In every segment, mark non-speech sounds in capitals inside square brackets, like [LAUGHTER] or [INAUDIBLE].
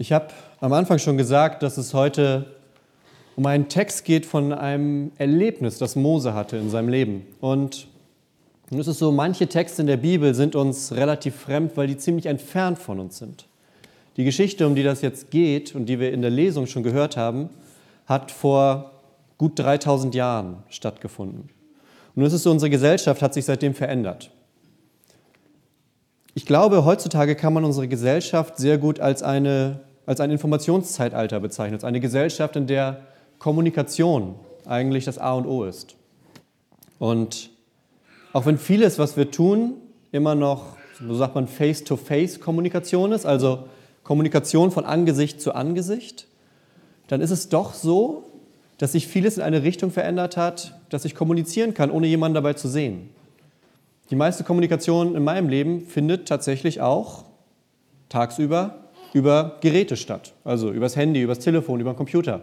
Ich habe am Anfang schon gesagt, dass es heute um einen Text geht von einem Erlebnis, das Mose hatte in seinem Leben. Und nun ist es so, manche Texte in der Bibel sind uns relativ fremd, weil die ziemlich entfernt von uns sind. Die Geschichte, um die das jetzt geht und die wir in der Lesung schon gehört haben, hat vor gut 3000 Jahren stattgefunden. Und nun ist es so, unsere Gesellschaft hat sich seitdem verändert. Ich glaube, heutzutage kann man unsere Gesellschaft sehr gut als eine als ein Informationszeitalter bezeichnet, als eine Gesellschaft, in der Kommunikation eigentlich das A und O ist. Und auch wenn vieles, was wir tun, immer noch, so sagt man, Face-to-Face-Kommunikation ist, also Kommunikation von Angesicht zu Angesicht, dann ist es doch so, dass sich vieles in eine Richtung verändert hat, dass ich kommunizieren kann, ohne jemanden dabei zu sehen. Die meiste Kommunikation in meinem Leben findet tatsächlich auch tagsüber über Geräte statt, also übers Handy, übers Telefon, über den Computer.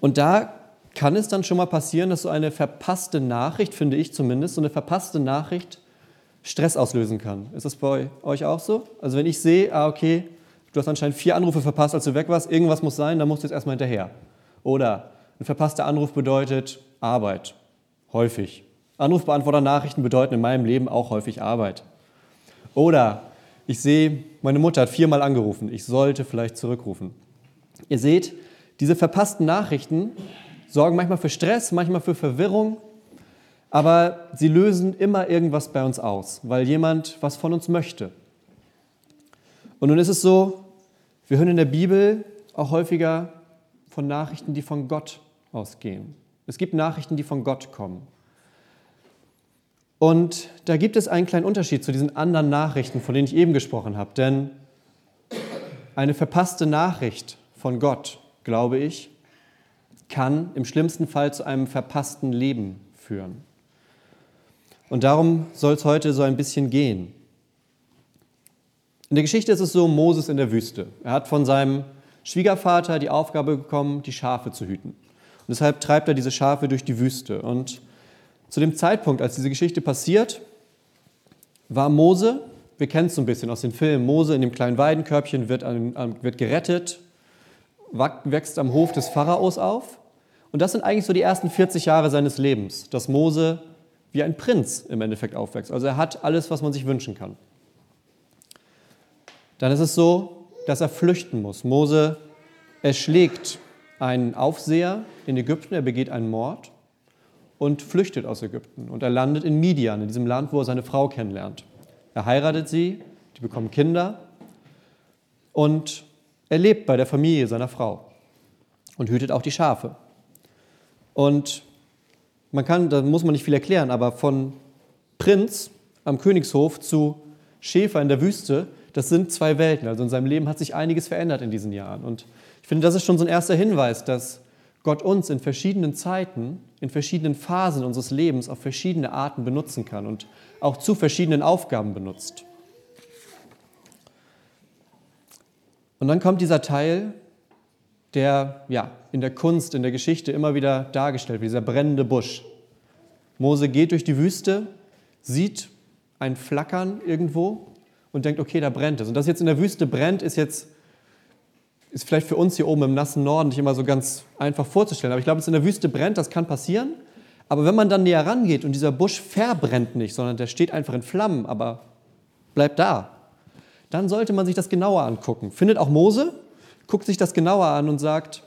Und da kann es dann schon mal passieren, dass so eine verpasste Nachricht, finde ich zumindest, so eine verpasste Nachricht Stress auslösen kann. Ist das bei euch auch so? Also wenn ich sehe, ah okay, du hast anscheinend vier Anrufe verpasst, als du weg warst, irgendwas muss sein, dann musst du jetzt erstmal hinterher. Oder ein verpasster Anruf bedeutet Arbeit, häufig. Anrufbeantworter-Nachrichten bedeuten in meinem Leben auch häufig Arbeit. Oder ich sehe, meine Mutter hat viermal angerufen, ich sollte vielleicht zurückrufen. Ihr seht, diese verpassten Nachrichten sorgen manchmal für Stress, manchmal für Verwirrung, aber sie lösen immer irgendwas bei uns aus, weil jemand was von uns möchte. Und nun ist es so, wir hören in der Bibel auch häufiger von Nachrichten, die von Gott ausgehen. Es gibt Nachrichten, die von Gott kommen. Und da gibt es einen kleinen Unterschied zu diesen anderen Nachrichten, von denen ich eben gesprochen habe. Denn eine verpasste Nachricht von Gott, glaube ich, kann im schlimmsten Fall zu einem verpassten Leben führen. Und darum soll es heute so ein bisschen gehen. In der Geschichte ist es so, Moses in der Wüste. Er hat von seinem Schwiegervater die Aufgabe bekommen, die Schafe zu hüten. Und deshalb treibt er diese Schafe durch die Wüste. Und zu dem Zeitpunkt, als diese Geschichte passiert, war Mose, wir kennen es so ein bisschen aus den Filmen, Mose in dem kleinen Weidenkörbchen wird, wird gerettet, wächst am Hof des Pharaos auf. Und das sind eigentlich so die ersten 40 Jahre seines Lebens, dass Mose wie ein Prinz im Endeffekt aufwächst. Also er hat alles, was man sich wünschen kann. Dann ist es so, dass er flüchten muss. Mose erschlägt einen Aufseher in Ägypten, er begeht einen Mord und flüchtet aus Ägypten. Und er landet in Midian, in diesem Land, wo er seine Frau kennenlernt. Er heiratet sie, die bekommen Kinder und er lebt bei der Familie seiner Frau und hütet auch die Schafe. Und man kann, da muss man nicht viel erklären, aber von Prinz am Königshof zu Schäfer in der Wüste, das sind zwei Welten. Also in seinem Leben hat sich einiges verändert in diesen Jahren. Und ich finde, das ist schon so ein erster Hinweis, dass Gott uns in verschiedenen Zeiten, in verschiedenen Phasen unseres Lebens auf verschiedene Arten benutzen kann und auch zu verschiedenen Aufgaben benutzt. Und dann kommt dieser Teil, der ja, in der Kunst, in der Geschichte immer wieder dargestellt wird, dieser brennende Busch. Mose geht durch die Wüste, sieht ein Flackern irgendwo und denkt, okay, da brennt es. Und dass jetzt in der Wüste brennt, ist jetzt ist vielleicht für uns hier oben im nassen Norden nicht immer so ganz einfach vorzustellen. Aber ich glaube, es in der Wüste brennt, das kann passieren. Aber wenn man dann näher rangeht und dieser Busch verbrennt nicht, sondern der steht einfach in Flammen, aber bleibt da, dann sollte man sich das genauer angucken. Findet auch Mose, guckt sich das genauer an und sagt,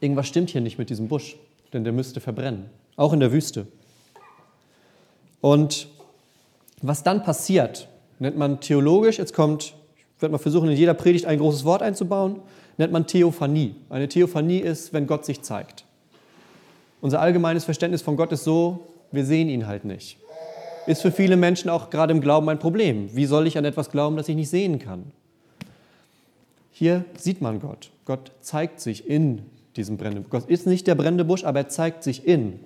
irgendwas stimmt hier nicht mit diesem Busch, denn der müsste verbrennen, auch in der Wüste. Und was dann passiert, nennt man theologisch, jetzt kommt werde mal versuchen, in jeder Predigt ein großes Wort einzubauen, nennt man Theophanie. Eine Theophanie ist, wenn Gott sich zeigt. Unser allgemeines Verständnis von Gott ist so, wir sehen ihn halt nicht. Ist für viele Menschen auch gerade im Glauben ein Problem. Wie soll ich an etwas glauben, das ich nicht sehen kann? Hier sieht man Gott. Gott zeigt sich in diesem brennenden Busch. Gott ist nicht der brennende Busch, aber er zeigt sich in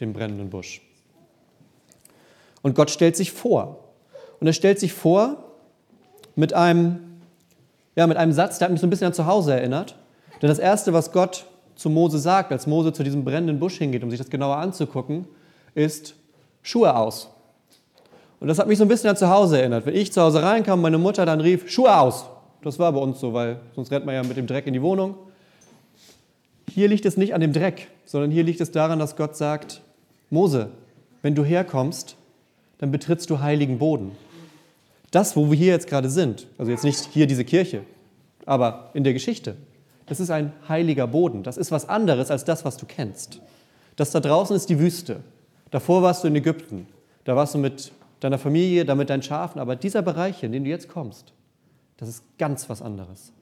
dem brennenden Busch. Und Gott stellt sich vor. Und er stellt sich vor mit einem, ja, mit einem Satz, der hat mich so ein bisschen an zu Hause erinnert. Denn das Erste, was Gott zu Mose sagt, als Mose zu diesem brennenden Busch hingeht, um sich das genauer anzugucken, ist Schuhe aus. Und das hat mich so ein bisschen an zu Hause erinnert. Wenn ich zu Hause reinkam, meine Mutter dann rief, Schuhe aus, Das war bei uns so, weil sonst rennt man ja mit dem Dreck in die Wohnung. Hier liegt es nicht an dem Dreck, sondern hier liegt es daran, dass Gott sagt, Mose, wenn du herkommst, dann betrittst du heiligen Boden. Das, wo wir hier jetzt gerade sind, also jetzt nicht hier diese Kirche, aber in der Geschichte, das ist ein heiliger Boden. Das ist was anderes als das, was du kennst. Das da draußen ist die Wüste. Davor warst du in Ägypten. Da warst du mit deiner Familie, da mit deinen Schafen. Aber dieser Bereich, in den du jetzt kommst, das ist ganz was anderes.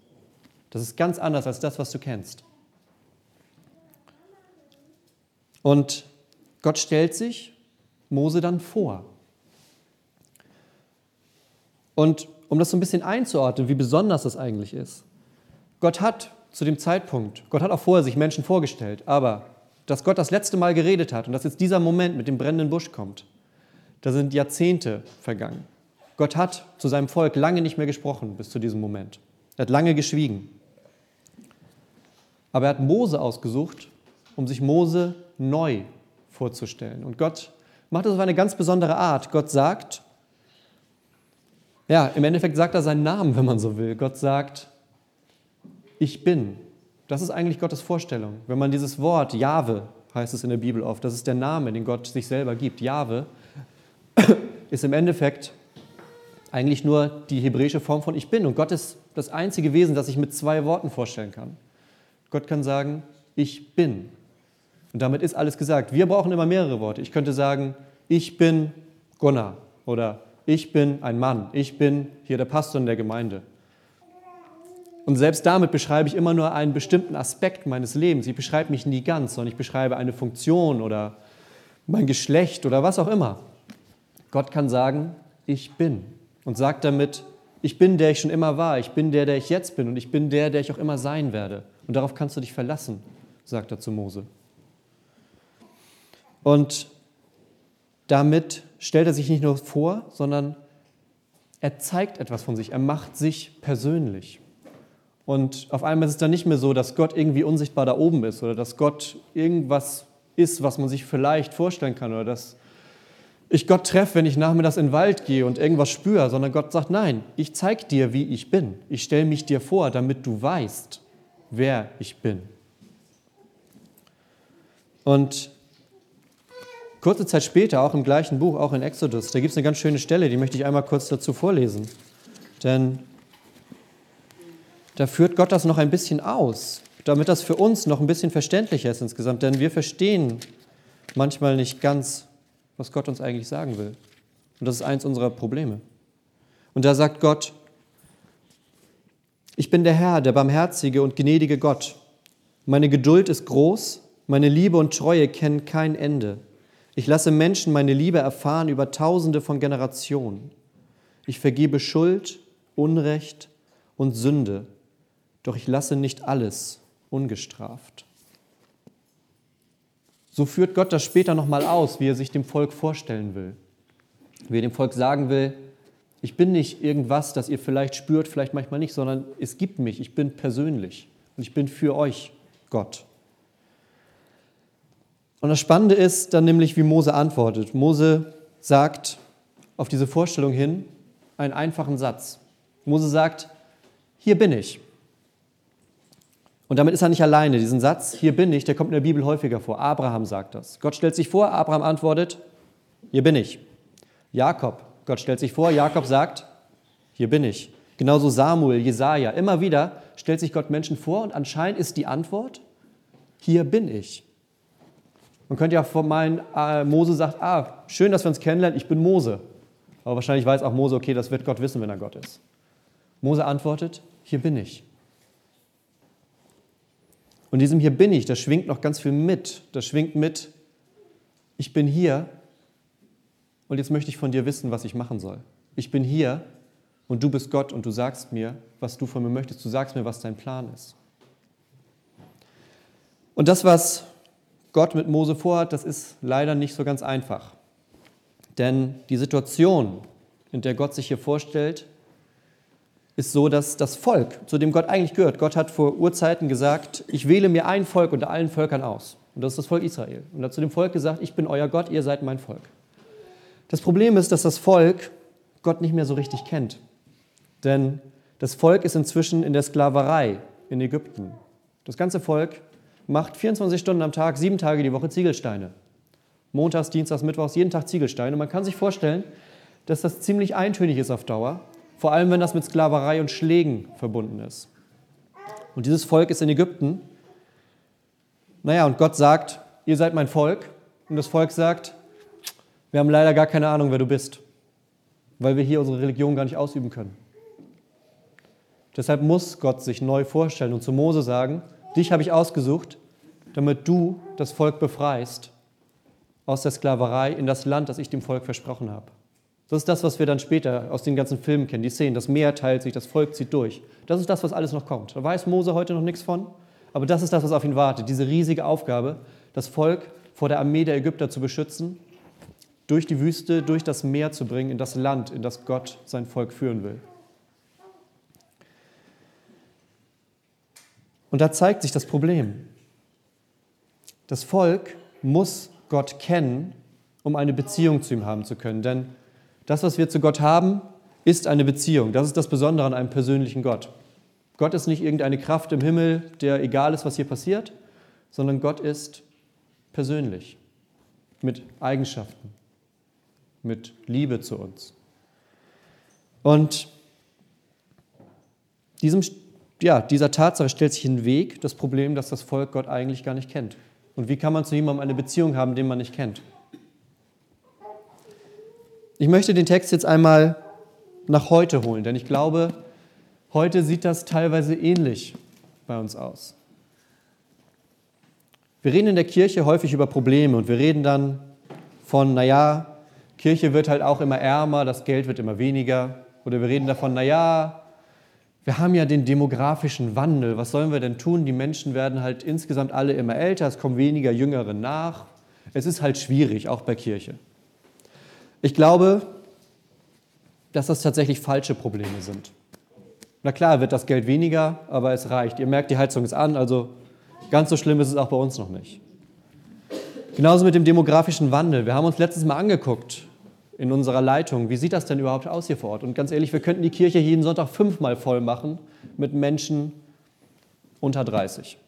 Das ist ganz anders als das, was du kennst. Und Gott stellt sich Mose dann vor. Und um das so ein bisschen einzuordnen, wie besonders das eigentlich ist. Gott hat zu dem Zeitpunkt, Gott hat auch vorher sich Menschen vorgestellt, aber dass Gott das letzte Mal geredet hat und dass jetzt dieser Moment mit dem brennenden Busch kommt, da sind Jahrzehnte vergangen. Gott hat zu seinem Volk lange nicht mehr gesprochen bis zu diesem Moment. Er hat lange geschwiegen. Aber er hat Mose ausgesucht, um sich Mose neu vorzustellen. Und Gott macht das auf eine ganz besondere Art. Gott sagt, ja, im Endeffekt sagt er seinen Namen, wenn man so will. Gott sagt, ich bin. Das ist eigentlich Gottes Vorstellung. Wenn man dieses Wort, Jahwe, heißt es in der Bibel oft, das ist der Name, den Gott sich selber gibt. Jahwe [COUGHS] ist im Endeffekt eigentlich nur die hebräische Form von Ich bin. Und Gott ist das einzige Wesen, das ich mit zwei Worten vorstellen kann. Gott kann sagen, ich bin. Und damit ist alles gesagt. Wir brauchen immer mehrere Worte. Ich könnte sagen, ich bin Gunnar oder ich bin ein Mann, ich bin hier der Pastor in der Gemeinde. Und selbst damit beschreibe ich immer nur einen bestimmten Aspekt meines Lebens. Ich beschreibe mich nie ganz, sondern ich beschreibe eine Funktion oder mein Geschlecht oder was auch immer. Gott kann sagen, ich bin und sagt damit, ich bin der ich schon immer war, ich bin der, der ich jetzt bin und ich bin der, der ich auch immer sein werde. Und darauf kannst du dich verlassen, sagt er zu Mose. Und damit stellt er sich nicht nur vor, sondern er zeigt etwas von sich, er macht sich persönlich. Und auf einmal ist es dann nicht mehr so, dass Gott irgendwie unsichtbar da oben ist oder dass Gott irgendwas ist, was man sich vielleicht vorstellen kann oder dass ich Gott treffe, wenn ich nachmittags in den Wald gehe und irgendwas spüre, sondern Gott sagt, nein, ich zeige dir, wie ich bin. Ich stelle mich dir vor, damit du weißt, wer ich bin. Und kurze Zeit später, auch im gleichen Buch, auch in Exodus, da gibt es eine ganz schöne Stelle, die möchte ich einmal kurz dazu vorlesen. Denn da führt Gott das noch ein bisschen aus, damit das für uns noch ein bisschen verständlicher ist insgesamt. Denn wir verstehen manchmal nicht ganz, was Gott uns eigentlich sagen will. Und das ist eins unserer Probleme. Und da sagt Gott, ich bin der Herr, der barmherzige und gnädige Gott. Meine Geduld ist groß, meine Liebe und Treue kennen kein Ende. Ich lasse Menschen meine Liebe erfahren über tausende von Generationen. Ich vergebe Schuld, Unrecht und Sünde doch ich lasse nicht alles ungestraft. So führt Gott das später nochmal aus, wie er sich dem Volk vorstellen will. Wie er dem Volk sagen will, ich bin nicht irgendwas, das ihr vielleicht spürt, vielleicht manchmal nicht, sondern es gibt mich, ich bin persönlich und ich bin für euch Gott. Und das Spannende ist dann nämlich, wie Mose antwortet. Mose sagt auf diese Vorstellung hin einen einfachen Satz. Mose sagt, hier bin ich. Und damit ist er nicht alleine. Diesen Satz, hier bin ich, der kommt in der Bibel häufiger vor. Abraham sagt das. Gott stellt sich vor, Abraham antwortet, hier bin ich. Jakob, Gott stellt sich vor, Jakob sagt, hier bin ich. Genauso Samuel, Jesaja, immer wieder stellt sich Gott Menschen vor und anscheinend ist die Antwort, hier bin ich. Man könnte ja meinen, äh, Mose sagt, ah, schön, dass wir uns kennenlernen, ich bin Mose. Aber wahrscheinlich weiß auch Mose, okay, das wird Gott wissen, wenn er Gott ist. Mose antwortet, hier bin ich. Und diesem hier bin ich, da schwingt noch ganz viel mit. Da schwingt mit, ich bin hier und jetzt möchte ich von dir wissen, was ich machen soll. Ich bin hier und du bist Gott und du sagst mir, was du von mir möchtest. Du sagst mir, was dein Plan ist. Und das, was Gott mit Mose vorhat, das ist leider nicht so ganz einfach. Denn die Situation, in der Gott sich hier vorstellt, ist so, dass das Volk, zu dem Gott eigentlich gehört, Gott hat vor Urzeiten gesagt, ich wähle mir ein Volk unter allen Völkern aus. Und das ist das Volk Israel. Und hat zu dem Volk gesagt, ich bin euer Gott, ihr seid mein Volk. Das Problem ist, dass das Volk Gott nicht mehr so richtig kennt. Denn Das Volk ist inzwischen in der Sklaverei in Ägypten. Das ganze Volk macht 24 Stunden am Tag, sieben Tage die Woche Ziegelsteine. Montags, Dienstags, Mittwochs, jeden Tag Ziegelsteine. Man kann sich vorstellen, dass das ziemlich eintönig ist auf Dauer, vor allem wenn das mit Sklaverei und Schlägen verbunden ist. Und dieses Volk ist in Ägypten. Naja, und Gott sagt, ihr seid mein Volk. Und das Volk sagt, wir haben leider gar keine Ahnung, wer du bist, weil wir hier unsere Religion gar nicht ausüben können. Deshalb muss Gott sich neu vorstellen und zu Mose sagen, dich habe ich ausgesucht, damit du das Volk befreist aus der Sklaverei in das Land, das ich dem Volk versprochen habe. Das ist das, was wir dann später aus den ganzen Filmen kennen, die Szenen. Das Meer teilt sich, das Volk zieht durch. Das ist das, was alles noch kommt. Da weiß Mose heute noch nichts von, aber das ist das, was auf ihn wartet. Diese riesige Aufgabe, das Volk vor der Armee der Ägypter zu beschützen, durch die Wüste, durch das Meer zu bringen, in das Land, in das Gott sein Volk führen will. Und da zeigt sich das Problem. Das Volk muss Gott kennen, um eine Beziehung zu ihm haben zu können. Denn das, was wir zu Gott haben, ist eine Beziehung. Das ist das Besondere an einem persönlichen Gott. Gott ist nicht irgendeine Kraft im Himmel, der egal ist, was hier passiert, sondern Gott ist persönlich, mit Eigenschaften, mit Liebe zu uns. Und diesem, ja, dieser Tatsache stellt sich in Weg das Problem, dass das Volk Gott eigentlich gar nicht kennt. Und wie kann man zu jemandem eine Beziehung haben, den man nicht kennt? Ich möchte den Text jetzt einmal nach heute holen, denn ich glaube, heute sieht das teilweise ähnlich bei uns aus. Wir reden in der Kirche häufig über Probleme und wir reden dann von, naja, Kirche wird halt auch immer ärmer, das Geld wird immer weniger. Oder wir reden davon, naja, wir haben ja den demografischen Wandel, was sollen wir denn tun? Die Menschen werden halt insgesamt alle immer älter, es kommen weniger Jüngere nach. Es ist halt schwierig, auch bei Kirche. Ich glaube, dass das tatsächlich falsche Probleme sind. Na klar, wird das Geld weniger, aber es reicht. Ihr merkt, die Heizung ist an, also ganz so schlimm ist es auch bei uns noch nicht. Genauso mit dem demografischen Wandel. Wir haben uns letztes Mal angeguckt in unserer Leitung, wie sieht das denn überhaupt aus hier vor Ort? Und ganz ehrlich, wir könnten die Kirche jeden Sonntag fünfmal voll machen mit Menschen unter 30.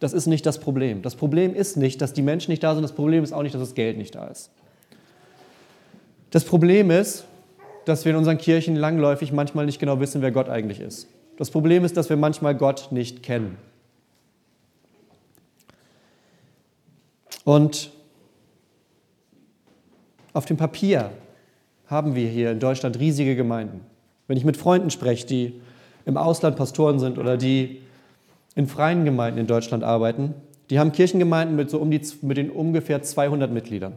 Das ist nicht das Problem. Das Problem ist nicht, dass die Menschen nicht da sind. Das Problem ist auch nicht, dass das Geld nicht da ist. Das Problem ist, dass wir in unseren Kirchen langläufig manchmal nicht genau wissen, wer Gott eigentlich ist. Das Problem ist, dass wir manchmal Gott nicht kennen. Und auf dem Papier haben wir hier in Deutschland riesige Gemeinden. Wenn ich mit Freunden spreche, die im Ausland Pastoren sind oder die in freien Gemeinden in Deutschland arbeiten, die haben Kirchengemeinden mit, so um die, mit den ungefähr 200 Mitgliedern.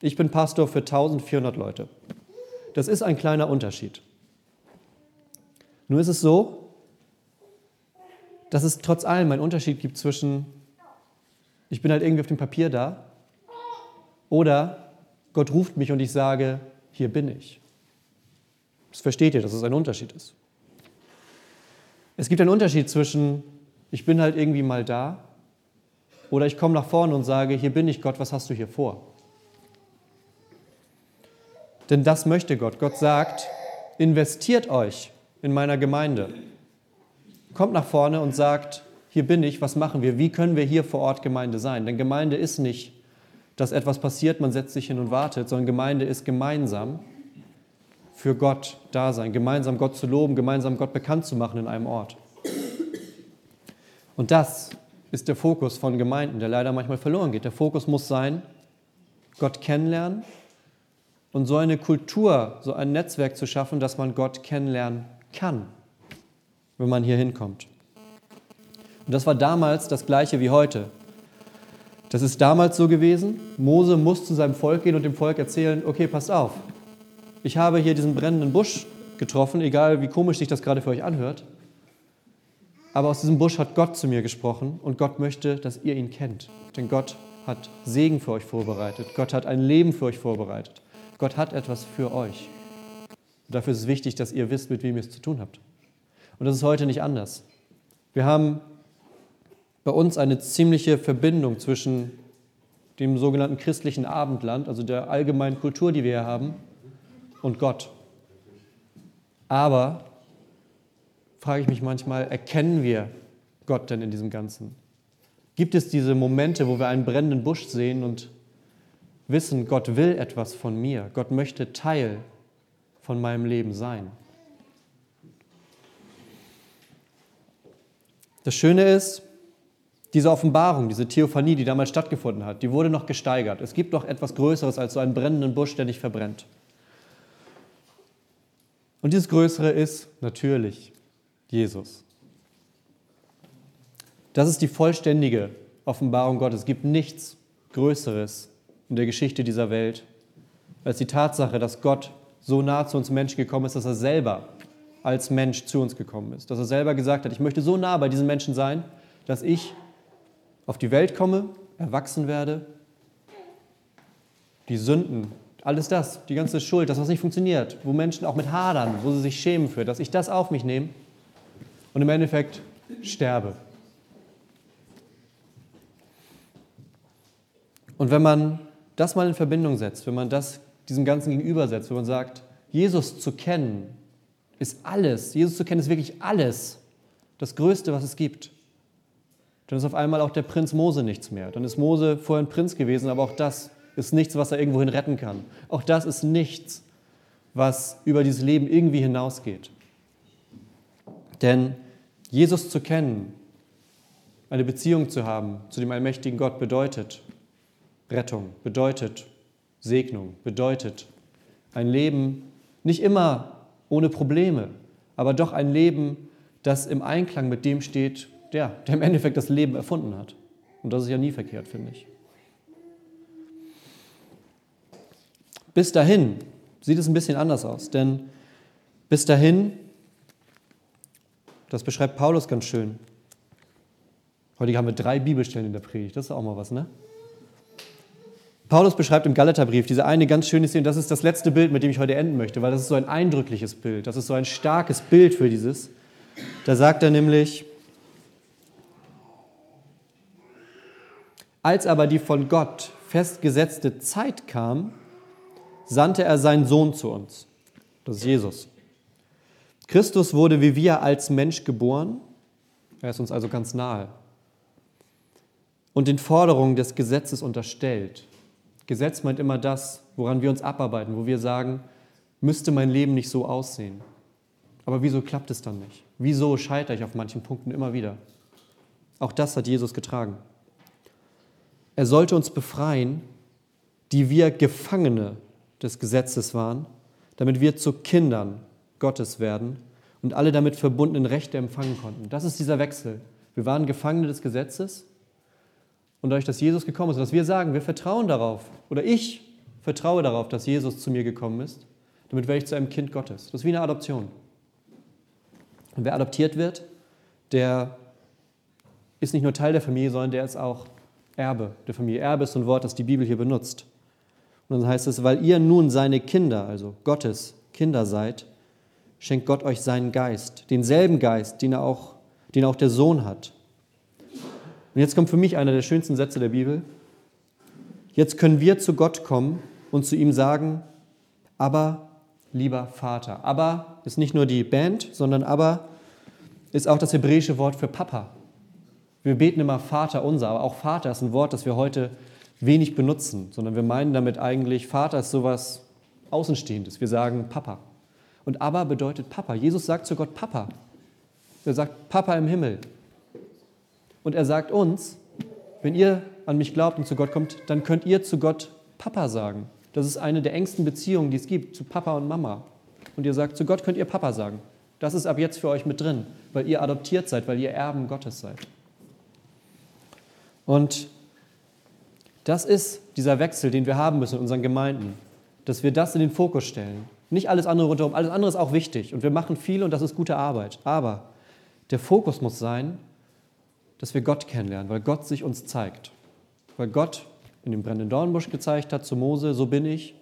Ich bin Pastor für 1400 Leute. Das ist ein kleiner Unterschied. Nur ist es so, dass es trotz allem einen Unterschied gibt zwischen, ich bin halt irgendwie auf dem Papier da, oder Gott ruft mich und ich sage, hier bin ich. Das versteht ihr, dass es ein Unterschied ist. Es gibt einen Unterschied zwischen, ich bin halt irgendwie mal da, oder ich komme nach vorne und sage, hier bin ich Gott, was hast du hier vor? Denn das möchte Gott. Gott sagt, investiert euch in meiner Gemeinde. Kommt nach vorne und sagt, hier bin ich, was machen wir? Wie können wir hier vor Ort Gemeinde sein? Denn Gemeinde ist nicht, dass etwas passiert, man setzt sich hin und wartet, sondern Gemeinde ist gemeinsam für Gott da sein, gemeinsam Gott zu loben, gemeinsam Gott bekannt zu machen in einem Ort. Und das ist der Fokus von Gemeinden, der leider manchmal verloren geht. Der Fokus muss sein, Gott kennenlernen und so eine Kultur, so ein Netzwerk zu schaffen, dass man Gott kennenlernen kann, wenn man hier hinkommt. Und das war damals das gleiche wie heute. Das ist damals so gewesen. Mose muss zu seinem Volk gehen und dem Volk erzählen, okay, passt auf. Ich habe hier diesen brennenden Busch getroffen, egal wie komisch sich das gerade für euch anhört. Aber aus diesem Busch hat Gott zu mir gesprochen und Gott möchte, dass ihr ihn kennt. Denn Gott hat Segen für euch vorbereitet. Gott hat ein Leben für euch vorbereitet. Gott hat etwas für euch. Und dafür ist es wichtig, dass ihr wisst, mit wem ihr es zu tun habt. Und das ist heute nicht anders. Wir haben bei uns eine ziemliche Verbindung zwischen dem sogenannten christlichen Abendland, also der allgemeinen Kultur, die wir hier haben, und Gott. Aber frage ich mich manchmal, erkennen wir Gott denn in diesem Ganzen? Gibt es diese Momente, wo wir einen brennenden Busch sehen und wissen, Gott will etwas von mir, Gott möchte Teil von meinem Leben sein? Das Schöne ist, diese Offenbarung, diese Theophanie, die damals stattgefunden hat, die wurde noch gesteigert. Es gibt noch etwas Größeres als so einen brennenden Busch, der nicht verbrennt. Und dieses Größere ist natürlich Jesus. Das ist die vollständige Offenbarung Gottes. Es gibt nichts Größeres in der Geschichte dieser Welt als die Tatsache, dass Gott so nah zu uns Menschen gekommen ist, dass er selber als Mensch zu uns gekommen ist. Dass er selber gesagt hat, ich möchte so nah bei diesen Menschen sein, dass ich auf die Welt komme, erwachsen werde, die Sünden, alles das, die ganze Schuld, das, was nicht funktioniert, wo Menschen auch mit hadern, wo sie sich schämen für, dass ich das auf mich nehme und im Endeffekt sterbe. Und wenn man das mal in Verbindung setzt, wenn man das diesem Ganzen gegenübersetzt, wenn man sagt, Jesus zu kennen ist alles, Jesus zu kennen ist wirklich alles, das Größte, was es gibt, dann ist auf einmal auch der Prinz Mose nichts mehr. Dann ist Mose vorher ein Prinz gewesen, aber auch das ist nichts, was er irgendwohin retten kann. Auch das ist nichts, was über dieses Leben irgendwie hinausgeht. Denn Jesus zu kennen, eine Beziehung zu haben zu dem allmächtigen Gott bedeutet Rettung, bedeutet Segnung, bedeutet ein Leben nicht immer ohne Probleme, aber doch ein Leben, das im Einklang mit dem steht, der, der im Endeffekt das Leben erfunden hat. Und das ist ja nie verkehrt, finde ich. Bis dahin sieht es ein bisschen anders aus, denn bis dahin das beschreibt Paulus ganz schön. Heute haben wir drei Bibelstellen in der Predigt, das ist auch mal was, ne? Paulus beschreibt im Galaterbrief diese eine ganz schöne Szene, das ist das letzte Bild, mit dem ich heute enden möchte, weil das ist so ein eindrückliches Bild, das ist so ein starkes Bild für dieses. Da sagt er nämlich, als aber die von Gott festgesetzte Zeit kam, sandte er seinen Sohn zu uns, das ist Jesus. Christus wurde wie wir als Mensch geboren. Er ist uns also ganz nahe. Und den Forderungen des Gesetzes unterstellt. Gesetz meint immer das, woran wir uns abarbeiten, wo wir sagen, müsste mein Leben nicht so aussehen. Aber wieso klappt es dann nicht? Wieso scheitere ich auf manchen Punkten immer wieder? Auch das hat Jesus getragen. Er sollte uns befreien, die wir Gefangene des Gesetzes waren, damit wir zu Kindern Gottes werden und alle damit verbundenen Rechte empfangen konnten. Das ist dieser Wechsel. Wir waren Gefangene des Gesetzes und dadurch, dass Jesus gekommen ist, dass wir sagen, wir vertrauen darauf oder ich vertraue darauf, dass Jesus zu mir gekommen ist, damit werde ich zu einem Kind Gottes. Das ist wie eine Adoption. Und wer adoptiert wird, der ist nicht nur Teil der Familie, sondern der ist auch Erbe der Familie. Erbe ist ein Wort, das die Bibel hier benutzt. Und dann heißt es, weil ihr nun seine Kinder, also Gottes Kinder seid, schenkt Gott euch seinen Geist, denselben Geist, den, er auch, den auch der Sohn hat. Und jetzt kommt für mich einer der schönsten Sätze der Bibel. Jetzt können wir zu Gott kommen und zu ihm sagen, aber lieber Vater. Aber ist nicht nur die Band, sondern aber ist auch das hebräische Wort für Papa. Wir beten immer Vater unser, aber auch Vater ist ein Wort, das wir heute wenig benutzen, sondern wir meinen damit eigentlich, Vater ist sowas Außenstehendes. Wir sagen Papa. Und aber bedeutet Papa. Jesus sagt zu Gott Papa. Er sagt Papa im Himmel. Und er sagt uns, wenn ihr an mich glaubt und zu Gott kommt, dann könnt ihr zu Gott Papa sagen. Das ist eine der engsten Beziehungen, die es gibt, zu Papa und Mama. Und ihr sagt, zu Gott könnt ihr Papa sagen. Das ist ab jetzt für euch mit drin, weil ihr adoptiert seid, weil ihr Erben Gottes seid. Und das ist dieser Wechsel, den wir haben müssen in unseren Gemeinden, dass wir das in den Fokus stellen. Nicht alles andere rundherum. Alles andere ist auch wichtig und wir machen viel und das ist gute Arbeit. Aber der Fokus muss sein, dass wir Gott kennenlernen, weil Gott sich uns zeigt. Weil Gott in dem brennenden Dornbusch gezeigt hat zu Mose, so bin ich.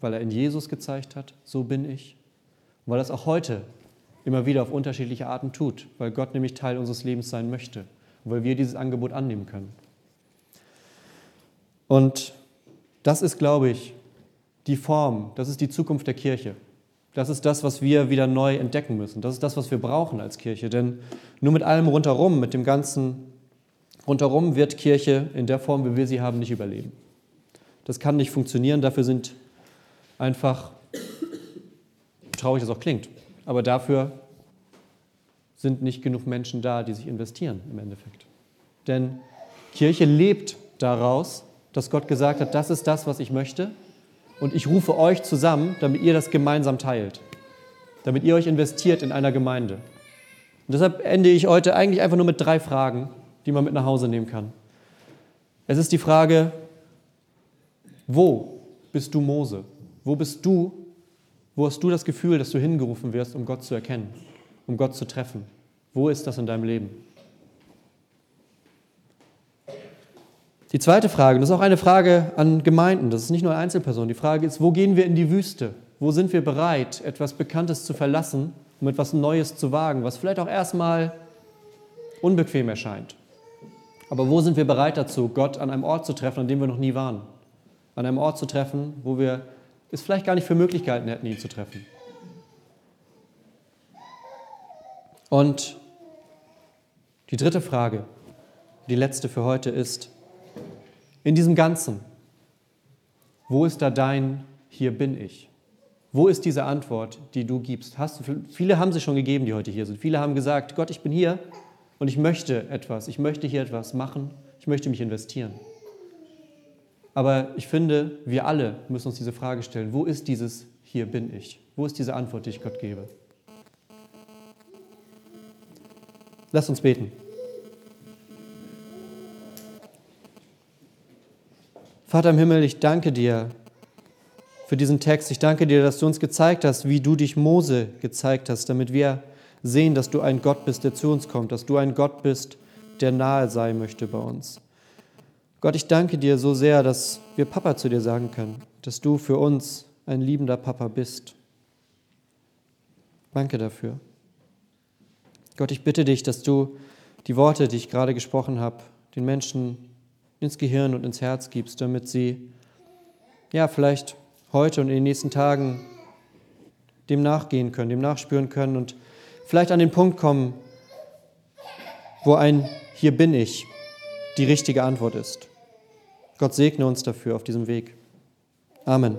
Weil er in Jesus gezeigt hat, so bin ich. Und weil er es auch heute immer wieder auf unterschiedliche Arten tut, weil Gott nämlich Teil unseres Lebens sein möchte weil wir dieses Angebot annehmen können. Und das ist, glaube ich, die Form, das ist die Zukunft der Kirche. Das ist das, was wir wieder neu entdecken müssen. Das ist das, was wir brauchen als Kirche. Denn nur mit allem rundherum, mit dem ganzen rundherum wird Kirche in der Form, wie wir sie haben, nicht überleben. Das kann nicht funktionieren. Dafür sind einfach, traurig das auch klingt, aber dafür sind nicht genug Menschen da, die sich investieren im Endeffekt. Denn Kirche lebt daraus, dass Gott gesagt hat, das ist das, was ich möchte und ich rufe euch zusammen, damit ihr das gemeinsam teilt, damit ihr euch investiert in einer Gemeinde. Und deshalb ende ich heute eigentlich einfach nur mit drei Fragen, die man mit nach Hause nehmen kann. Es ist die Frage, wo bist du Mose? Wo bist du? Wo hast du das Gefühl, dass du hingerufen wirst, um Gott zu erkennen, um Gott zu treffen? Wo ist das in deinem Leben? Die zweite Frage, das ist auch eine Frage an Gemeinden, das ist nicht nur Einzelpersonen. Die Frage ist, wo gehen wir in die Wüste? Wo sind wir bereit, etwas Bekanntes zu verlassen, um etwas Neues zu wagen, was vielleicht auch erstmal unbequem erscheint? Aber wo sind wir bereit dazu, Gott an einem Ort zu treffen, an dem wir noch nie waren? An einem Ort zu treffen, wo wir es vielleicht gar nicht für Möglichkeiten hätten, ihn zu treffen. Und die dritte Frage, die letzte für heute ist, in diesem Ganzen, wo ist da dein Hier bin ich? Wo ist diese Antwort, die du gibst? Hast viele haben sie schon gegeben, die heute hier sind. Viele haben gesagt, Gott, ich bin hier und ich möchte etwas. Ich möchte hier etwas machen. Ich möchte mich investieren. Aber ich finde, wir alle müssen uns diese Frage stellen, wo ist dieses Hier bin ich? Wo ist diese Antwort, die ich Gott gebe? Lass uns beten. Vater im Himmel, ich danke dir für diesen Text. Ich danke dir, dass du uns gezeigt hast, wie du dich Mose gezeigt hast, damit wir sehen, dass du ein Gott bist, der zu uns kommt, dass du ein Gott bist, der nahe sein möchte bei uns. Gott, ich danke dir so sehr, dass wir Papa zu dir sagen können, dass du für uns ein liebender Papa bist. Danke dafür. Gott, ich bitte dich, dass du die Worte, die ich gerade gesprochen habe, den Menschen ins Gehirn und ins Herz gibst, damit sie ja vielleicht heute und in den nächsten Tagen dem nachgehen können, dem nachspüren können und vielleicht an den Punkt kommen, wo ein Hier bin ich die richtige Antwort ist. Gott segne uns dafür auf diesem Weg. Amen.